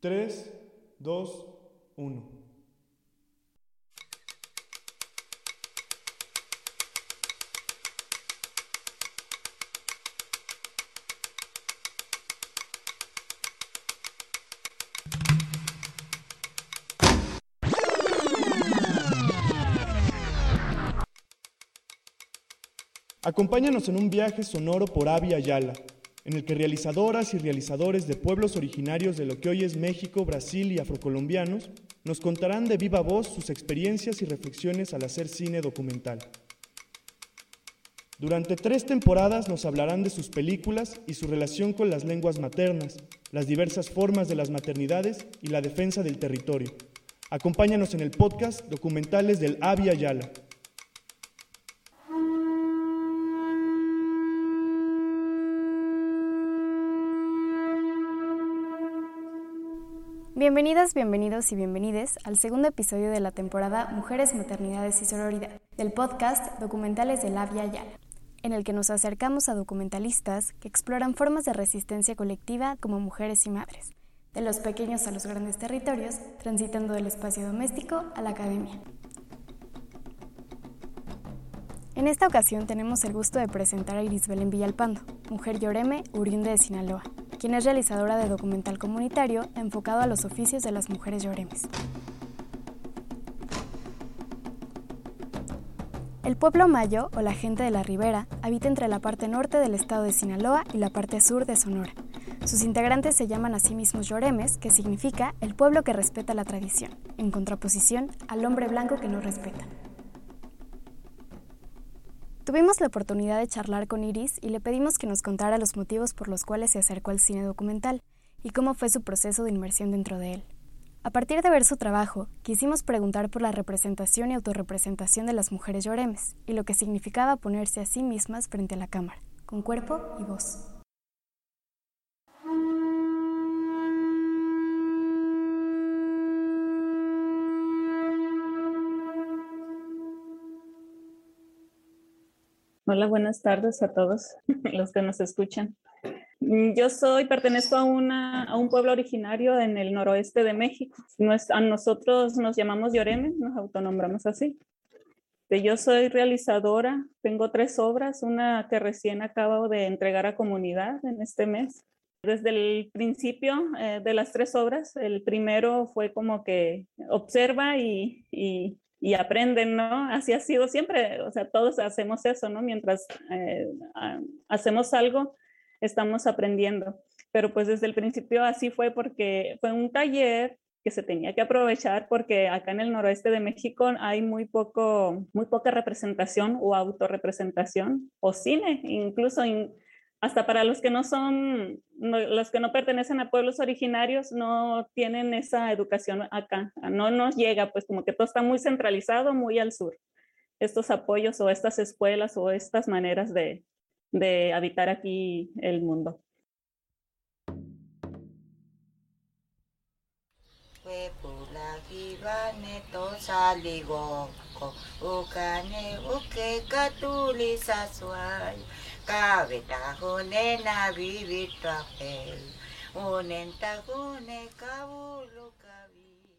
3, 2, 1. Acompáñanos en un viaje sonoro por Avia Yala, en el que realizadoras y realizadores de pueblos originarios de lo que hoy es México, Brasil y afrocolombianos nos contarán de viva voz sus experiencias y reflexiones al hacer cine documental. Durante tres temporadas nos hablarán de sus películas y su relación con las lenguas maternas, las diversas formas de las maternidades y la defensa del territorio. Acompáñanos en el podcast Documentales del Avia Yala. Bienvenidas, bienvenidos y bienvenides al segundo episodio de la temporada Mujeres, Maternidades y Sororidad del podcast Documentales de la Via Yala, en el que nos acercamos a documentalistas que exploran formas de resistencia colectiva como mujeres y madres, de los pequeños a los grandes territorios, transitando del espacio doméstico a la academia. En esta ocasión tenemos el gusto de presentar a Iris Belén Villalpando, mujer lloreme, oriunda de Sinaloa, quien es realizadora de documental comunitario enfocado a los oficios de las mujeres lloremes. El pueblo mayo, o la gente de la ribera, habita entre la parte norte del estado de Sinaloa y la parte sur de Sonora. Sus integrantes se llaman a sí mismos lloremes, que significa el pueblo que respeta la tradición, en contraposición al hombre blanco que no respeta. Tuvimos la oportunidad de charlar con Iris y le pedimos que nos contara los motivos por los cuales se acercó al cine documental y cómo fue su proceso de inmersión dentro de él. A partir de ver su trabajo, quisimos preguntar por la representación y autorrepresentación de las mujeres lloremes y lo que significaba ponerse a sí mismas frente a la cámara, con cuerpo y voz. Hola, buenas tardes a todos los que nos escuchan. Mm, yo soy, pertenezco a, una, a un pueblo originario en el noroeste de México. a nosotros nos llamamos Lloreme, nos autonombramos así. Yo soy realizadora, tengo tres obras, una que recién acabo de entregar a comunidad en este mes. Desde el principio eh, de las tres obras, el primero fue como que observa y, y y aprenden, ¿no? Así ha sido siempre, o sea, todos hacemos eso, ¿no? Mientras eh, hacemos algo, estamos aprendiendo. Pero pues desde el principio así fue porque fue un taller que se tenía que aprovechar porque acá en el noroeste de México hay muy poco, muy poca representación o autorrepresentación o cine, incluso hasta para los que no son, los que no pertenecen a pueblos originarios, no tienen esa educación acá, no nos llega, pues como que todo está muy centralizado, muy al sur, estos apoyos o estas escuelas o estas maneras de, de habitar aquí el mundo.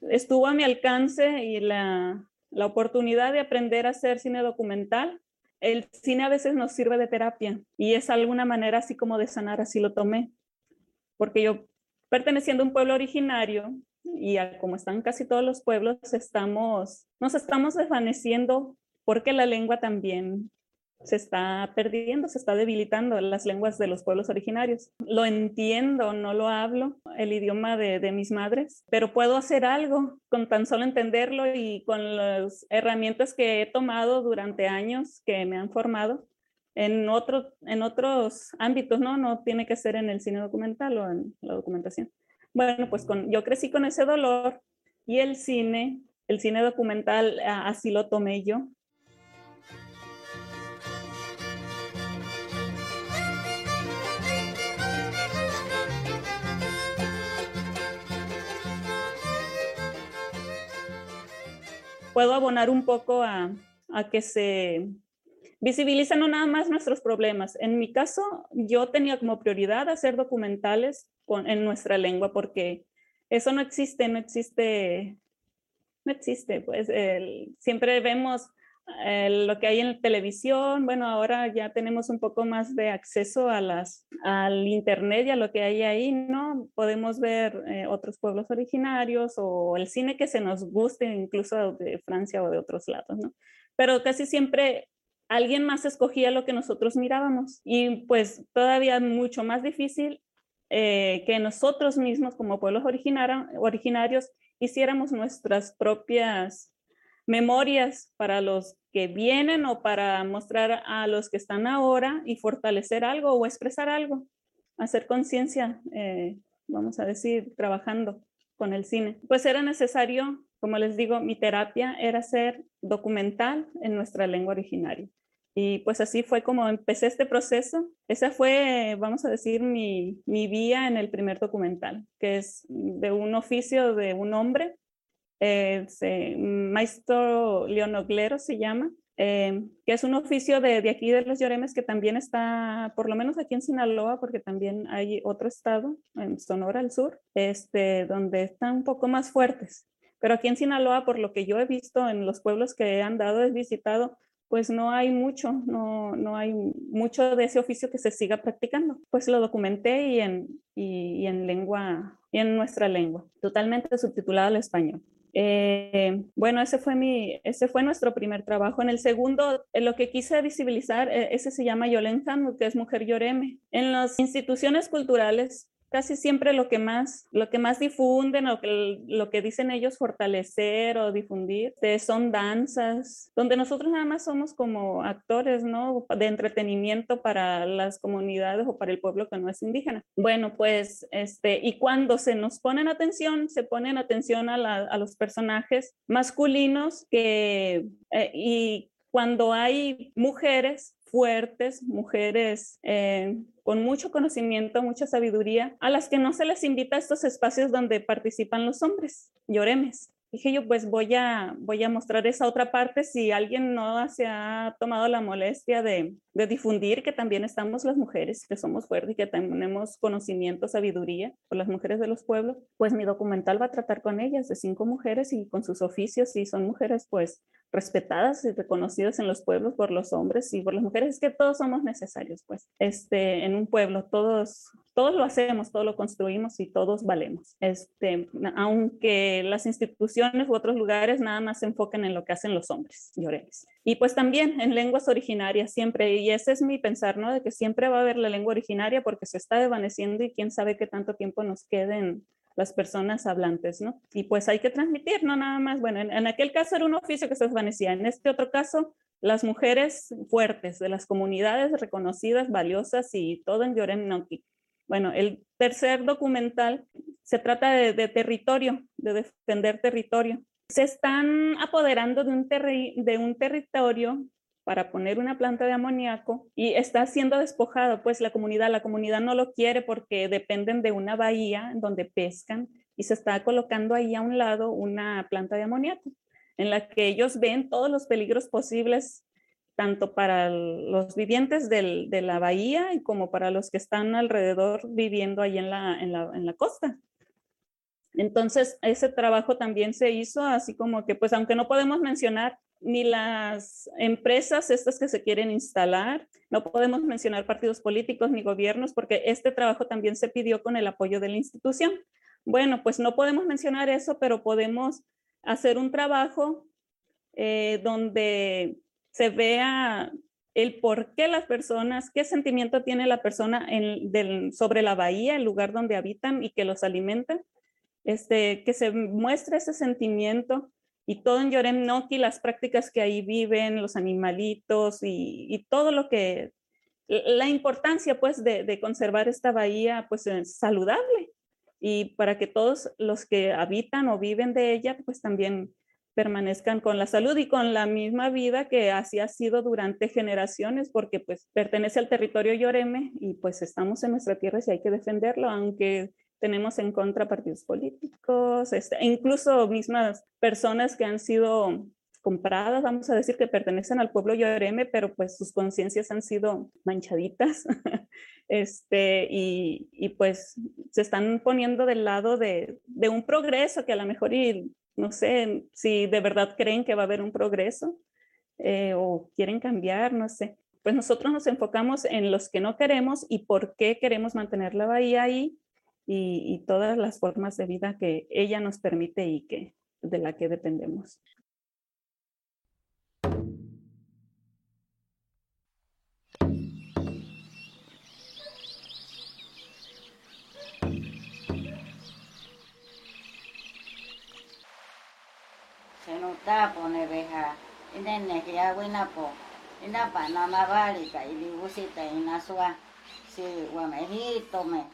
Estuvo a mi alcance y la, la oportunidad de aprender a hacer cine documental. El cine a veces nos sirve de terapia y es alguna manera así como de sanar, así lo tomé. Porque yo, perteneciendo a un pueblo originario, y como están casi todos los pueblos, estamos, nos estamos desvaneciendo porque la lengua también se está perdiendo, se está debilitando las lenguas de los pueblos originarios. Lo entiendo, no lo hablo, el idioma de, de, mis madres, pero puedo hacer algo con tan solo entenderlo y con las herramientas que he tomado durante años que me han formado en, otro, en otros ámbitos, ¿no? No tiene que ser en el cine documental o en la documentación. Bueno, pues con, yo crecí con ese dolor y el cine, el cine documental, así lo tomé yo puedo abonar un poco a, que se visibilicen no nada más nuestros problemas. En mi caso, yo tenía como prioridad hacer documentales en nuestra lengua porque eso no existe, no existe, no existe, pues siempre vemos lo que hay en televisión, bueno, ahora ya tenemos un poco más de acceso a las, al internet y a lo que hay ahí, ¿no? Podemos ver eh, otros pueblos originarios o el cine que se nos guste, incluso de Francia o de otros lados, ¿no? Pero casi siempre alguien más escogía lo que nosotros mirábamos y pues todavía mucho más difícil eh, que nosotros mismos como pueblos originarios hiciéramos nuestras propias memorias para los que vienen o para mostrar a los que están ahora y fortalecer algo o expresar algo, hacer conciencia, eh, vamos a decir, trabajando con el cine. Pues era necesario, como les digo, mi terapia era hacer documental en nuestra lengua originaria. Y pues así fue como empecé este proceso. Esa fue, vamos a decir, mi, mi vía en el primer documental, que es de un oficio de un hombre eh, Maestro Leonoglero se llama, eh, que es un oficio de, de, aquí de los Lloremes que también está, por lo menos aquí en Sinaloa, porque también hay otro estado, en Sonora al sur, este, donde están un poco más fuertes. Pero aquí en Sinaloa, por lo que yo he visto en los pueblos que he andado, he visitado, pues no hay mucho, no, no hay mucho de ese oficio que se siga practicando. Pues lo documenté y en, y en lengua, y en nuestra lengua, totalmente subtitulado al español. Eh, bueno, ese fue, mi, ese fue nuestro primer trabajo. En el segundo, en lo que quise visibilizar, eh, ese se llama Yolentan, que es Mujer Lloreme. En las instituciones culturales casi siempre lo que más, lo que más difunden o que, lo que dicen ellos fortalecer o difundir son danzas, donde nosotros nada más somos como actores, ¿no? De entretenimiento para las comunidades o para el pueblo que no es indígena. Bueno, pues, este, y cuando se nos ponen atención, se ponen atención a, los personajes masculinos que, eh, y cuando hay mujeres fuertes, mujeres eh, con mucho conocimiento, mucha sabiduría, a las que no se les invita a estos espacios donde participan los hombres, lloremes dije yo, pues voy a, voy a mostrar esa otra parte si alguien no se ha tomado la molestia de, de difundir que también estamos las mujeres, que somos fuertes y que tenemos conocimiento, sabiduría por las mujeres de los pueblos, pues mi documental va a tratar con ellas, de cinco mujeres y con sus oficios, y son mujeres pues respetadas y reconocidas en los pueblos por los hombres y por las mujeres, es que todos somos necesarios, pues, este, en un pueblo, todos, todos lo hacemos, todos lo construimos y todos valemos, este, aunque las instituciones u otros lugares nada más se enfoquen en lo que hacen los hombres, llorenes. Y pues también en lenguas originarias siempre, y ese es mi pensar, ¿no? De que siempre va a haber la lengua originaria porque se está desvaneciendo y quién sabe qué tanto tiempo nos queden las personas hablantes, ¿no? Y pues hay que transmitir, no nada más, bueno, en, aquel caso era un oficio que se desvanecía, en este otro caso, las mujeres fuertes de las comunidades reconocidas, valiosas y todo en Lloren Noki. Bueno, el tercer documental se trata de, de, territorio, de defender territorio. Se están apoderando de un, de un territorio para poner una planta de amoníaco y está siendo despojado, pues la comunidad, la comunidad no lo quiere porque dependen de una bahía donde pescan y se está colocando ahí a un lado una planta de amoníaco en la que ellos ven todos los peligros posibles tanto para los vivientes de la bahía y como para los que están alrededor viviendo ahí en la, en la, en la costa. Entonces, ese trabajo también se hizo así como que, pues aunque no podemos mencionar ni las empresas estas que se quieren instalar, no podemos mencionar partidos políticos ni gobiernos porque este trabajo también se pidió con el apoyo de la institución. Bueno, pues no podemos mencionar eso, pero podemos hacer un trabajo eh, donde se vea el por qué las personas, qué sentimiento tiene la persona sobre la bahía, el lugar donde habitan y que los alimenta, este, que se muestre ese sentimiento y todo en Yorem Noki, las prácticas que ahí viven, los animalitos y, todo lo que, la importancia pues de, conservar esta bahía pues saludable. Y para que todos los que habitan o viven de ella pues también permanezcan con la salud y con la misma vida que así ha sido durante generaciones, porque pues pertenece al territorio Yoreme y pues estamos en nuestra tierra y hay que defenderlo, aunque tenemos en contra partidos políticos, este, e incluso mismas personas que han sido compradas, vamos a decir que pertenecen al pueblo Yoreme, pero pues sus conciencias han sido manchaditas, este, y, y, pues se están poniendo del lado de, de, un progreso que a lo mejor, y, no sé, si de verdad creen que va a haber un progreso eh, o quieren cambiar, no sé. Pues nosotros nos enfocamos en los que no queremos y por qué queremos mantener la bahía ahí y, y todas las formas de vida que ella nos permite y que de la que dependemos. tapo ne beha ine ne ya wina po. Ina pa na ma bali ka ili usita ina si wa me hito me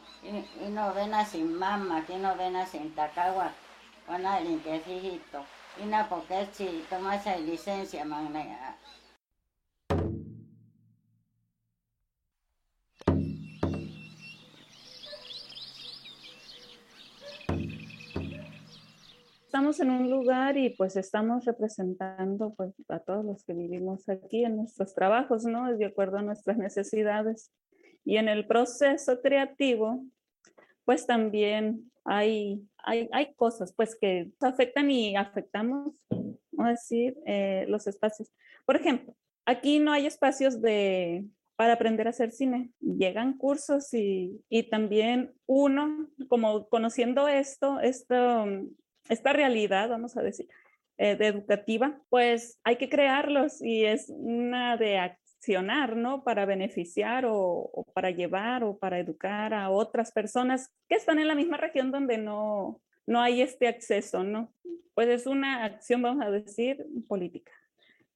ino vena sin mama que no vena sin takawa wana linke hito ina po que si toma esa licencia man estamos en un lugar y pues estamos representando pues, a todos los que vivimos aquí en nuestros trabajos, ¿no? De acuerdo a nuestras necesidades. Y en el proceso creativo, pues también hay, hay, hay cosas pues que afectan y afectamos, vamos a decir, eh, los espacios. Por ejemplo, aquí no hay espacios de, para aprender a hacer cine. Llegan cursos y, y también uno, como conociendo esto, esto esta realidad, vamos a decir, eh, de educativa, pues hay que crearlos y es una de accionar, ¿no? Para beneficiar o, o, para llevar o para educar a otras personas que están en la misma región donde no, no hay este acceso, ¿no? Pues es una acción, vamos a decir, política.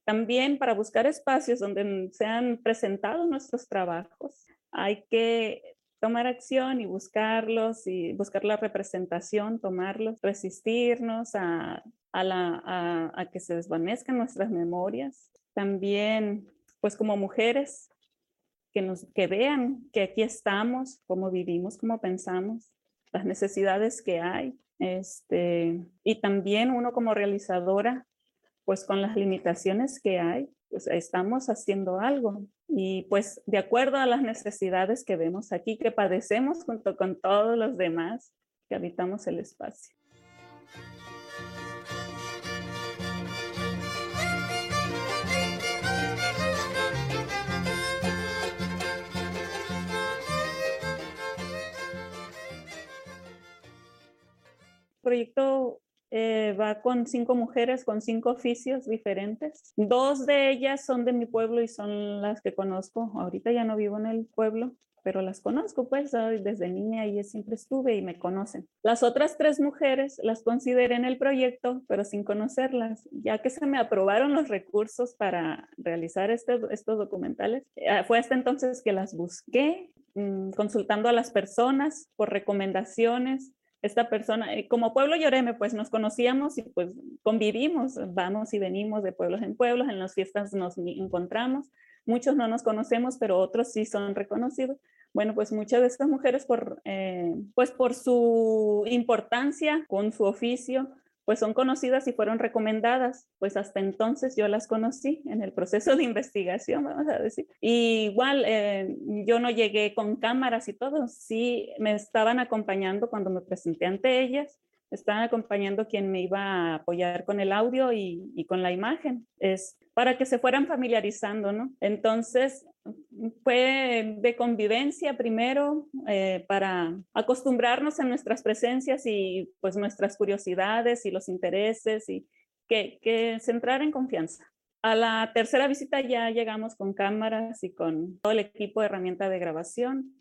También para buscar espacios donde sean presentados nuestros trabajos, hay que tomar acción y buscarlos y buscar la representación, tomarlos, resistirnos a, a, la, a, a que se desvanezcan nuestras memorias. También, pues como mujeres, que, nos, que vean que aquí estamos, cómo vivimos, cómo pensamos, las necesidades que hay. Este, y también uno como realizadora, pues con las limitaciones que hay, pues estamos haciendo algo. Y pues de acuerdo a las necesidades que vemos aquí, que padecemos junto con todos los demás que habitamos el espacio. Proyecto eh, va con cinco mujeres con cinco oficios diferentes. Dos de ellas son de mi pueblo y son las que conozco. Ahorita ya no vivo en el pueblo, pero las conozco, pues desde niña y siempre estuve y me conocen. Las otras tres mujeres las consideré en el proyecto, pero sin conocerlas, ya que se me aprobaron los recursos para realizar este, estos documentales. Eh, fue hasta entonces que las busqué, mmm, consultando a las personas por recomendaciones esta persona, eh, como pueblo Lloreme, pues nos conocíamos y pues convivimos, vamos y venimos de pueblos en pueblos, en las fiestas nos encontramos, muchos no nos conocemos, pero otros sí son reconocidos. Bueno, pues muchas de estas mujeres, por, eh, pues por su importancia con su oficio, pues son conocidas y fueron recomendadas, pues hasta entonces yo las conocí en el proceso de investigación, vamos a decir. Y igual eh, yo no llegué con cámaras y todo, sí me estaban acompañando cuando me presenté ante ellas, estaban acompañando quien me iba a apoyar con el audio y, y con la imagen. Es para que se fueran familiarizando, ¿no? Entonces, fue de convivencia primero eh, para acostumbrarnos a nuestras presencias y pues nuestras curiosidades y los intereses y que, que se entrara en confianza. A la tercera visita ya llegamos con cámaras y con todo el equipo de herramienta de grabación.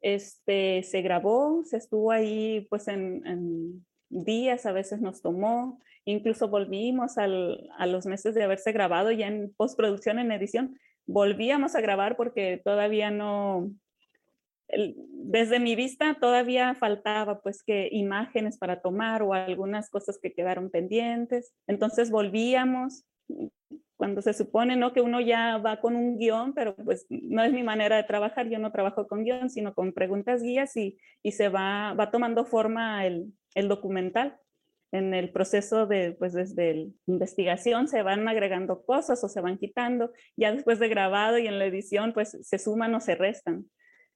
Este, se grabó, se estuvo ahí pues en, en días, a veces nos tomó, incluso volvimos al, a los meses de haberse grabado ya en postproducción, en edición, volvíamos a grabar porque todavía no, desde mi vista todavía faltaba pues que imágenes para tomar o algunas cosas que quedaron pendientes. Entonces volvíamos cuando se supone ¿no? que uno ya va con un guion, pero pues no es mi manera de trabajar, yo no trabajo con guion, sino con preguntas guías y, y se va, va tomando forma el, el documental. en el proceso de, pues desde la investigación se van agregando cosas o se van quitando, ya después de grabado y en la edición pues se suman o se restan.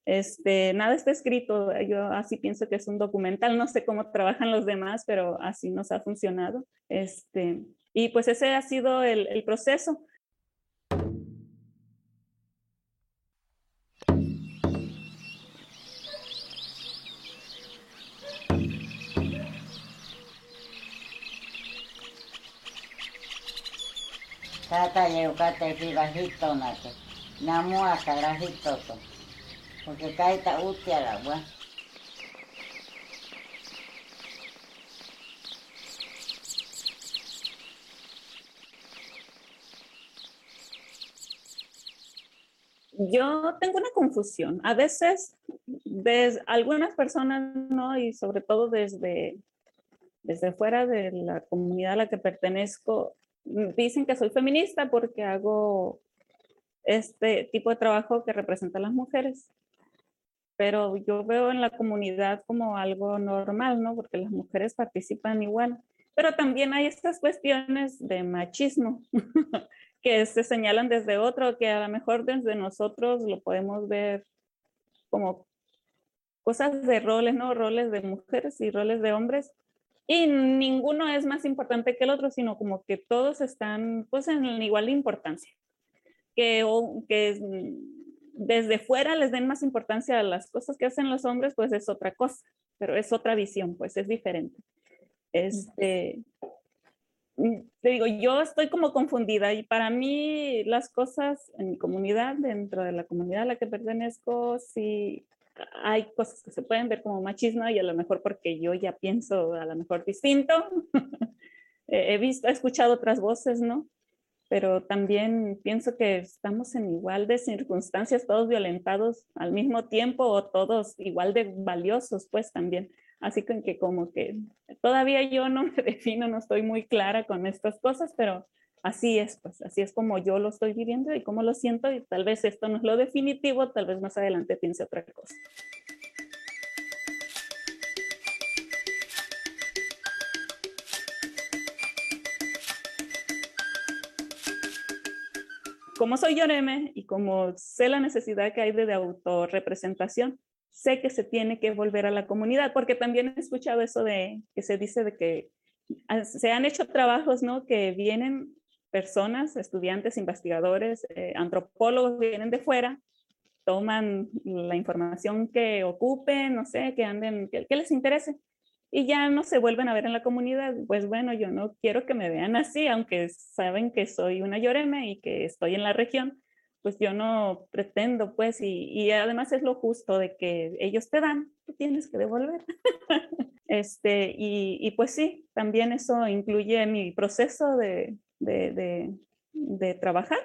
Este, nada está escrito, yo así pienso que es un documental, no sé cómo trabajan los demás, pero así nos ha funcionado. Este, y pues ese ha sido el, el proceso. Tata yeukate pirajito nate. Namua karajito to. Porque kaita utia la gua. Yo tengo una confusión. A veces, desde algunas personas, ¿no? Y sobre todo desde, desde fuera de la comunidad a la que pertenezco, dicen que soy feminista porque hago este tipo de trabajo que representa a las mujeres. Pero yo veo en la comunidad como algo normal, ¿no? Porque las mujeres participan igual. Pero también hay estas cuestiones de machismo que se señalan desde otro, que a lo mejor desde nosotros lo podemos ver como cosas de roles, ¿no? Roles de mujeres y roles de hombres. Y ninguno es más importante que el otro, sino como que todos están pues en igual importancia. Que, que desde fuera les den más importancia a las cosas que hacen los hombres, pues es otra cosa, pero es otra visión, pues es diferente. Este, Mm, te digo, yo estoy como confundida y para mí las cosas en mi comunidad, dentro de la comunidad a la que pertenezco, sí hay cosas que se pueden ver como machismo y a lo mejor porque yo ya pienso a lo mejor distinto. He visto, he escuchado otras voces, ¿no? Pero también pienso que estamos en igual de circunstancias, todos violentados al mismo tiempo o todos igual de valiosos, pues también. Así que como que todavía yo no me defino, no estoy muy clara con estas cosas, pero así es, pues así es como yo lo estoy viviendo y como lo siento y tal vez esto no es lo definitivo, tal vez más adelante piense otra cosa. Como soy Yoreme y como sé la necesidad que hay de, de autorrepresentación, sé que se tiene que volver a la comunidad, porque también he escuchado eso de que se dice de que se han hecho trabajos, ¿no? Que vienen personas, estudiantes, investigadores, eh, antropólogos, vienen de fuera, toman la información que ocupen, no sé, que anden, que, les interese, y ya no se vuelven a ver en la comunidad. Pues bueno, yo no quiero que me vean así, aunque saben que soy una lloreme y que estoy en la región, pues yo no pretendo, pues, y, además es lo justo de que ellos te dan, tú tienes que devolver. este, y, pues sí, también eso incluye mi proceso de, de, de trabajar,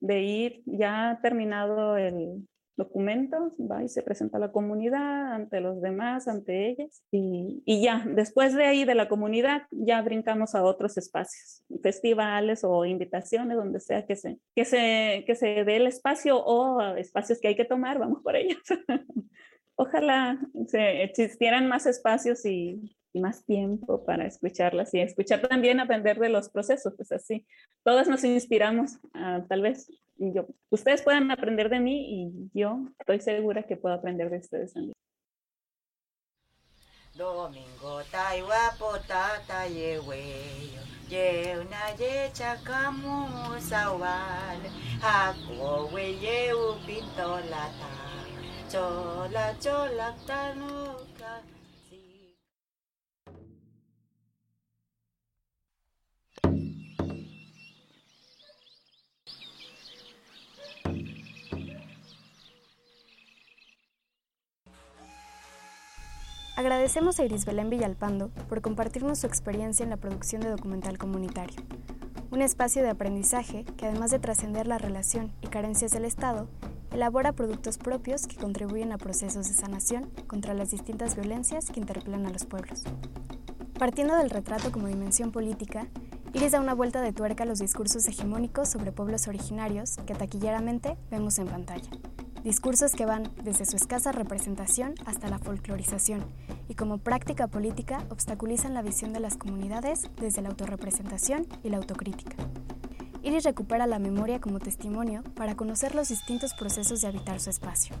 de ir ya terminado el, documentos, va y se presenta a la comunidad, ante los demás, ante ellas, y, y, ya, después de ahí de la comunidad, ya brincamos a otros espacios, festivales o invitaciones, donde sea que se, que se, que se dé el espacio o espacios que hay que tomar, vamos por ellos. Ojalá se existieran más espacios y más tiempo para escucharlas y escuchar también aprender de los procesos, pues así, todas nos inspiramos, uh, tal vez yo, ustedes puedan aprender de mí y yo estoy segura que puedo aprender de ustedes también. Domingo yeweyo sawal we lata chola chola tanuka Agradecemos a Iris Belén Villalpando por compartirnos su experiencia en la producción de documental comunitario, un espacio de aprendizaje que además de trascender la relación y carencias del Estado, elabora productos propios que contribuyen a procesos de sanación contra las distintas violencias que interpelan a los pueblos. Partiendo del retrato como dimensión política, Iris da una vuelta de tuerca a los discursos hegemónicos sobre pueblos originarios que taquilleramente vemos en pantalla discursos que van desde su escasa representación hasta la folclorización y como práctica política obstaculizan la visión de las comunidades desde la autorrepresentación y la autocrítica. Iris recupera la memoria como testimonio para conocer los distintos procesos de habitar su espacio.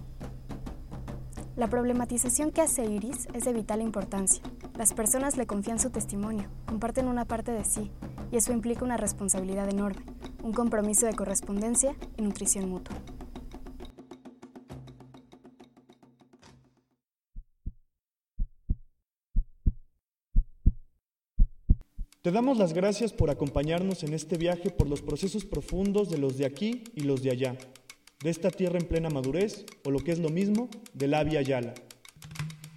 La problematización que hace Iris es de vital importancia. Las personas le confían su testimonio, comparten una parte de sí, y eso implica una responsabilidad enorme, un compromiso de correspondencia y nutrición mutua. Te damos las gracias por acompañarnos en este viaje por los procesos profundos de los de aquí y los de allá, de esta tierra en plena madurez, o lo que es lo mismo, de la Via Yala.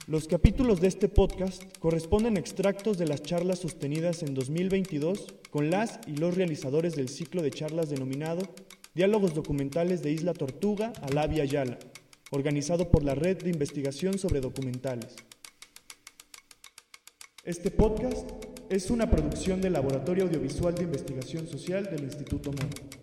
Los capítulos de este podcast corresponden a extractos de las charlas sostenidas en 2022 con las y los realizadores del ciclo de charlas denominado Diálogos Documentales de Isla Tortuga a la Via Yala, organizado por la Red de Investigación sobre Documentales. Este podcast es una producción del Laboratorio Audiovisual de Investigación Social del Instituto Moro.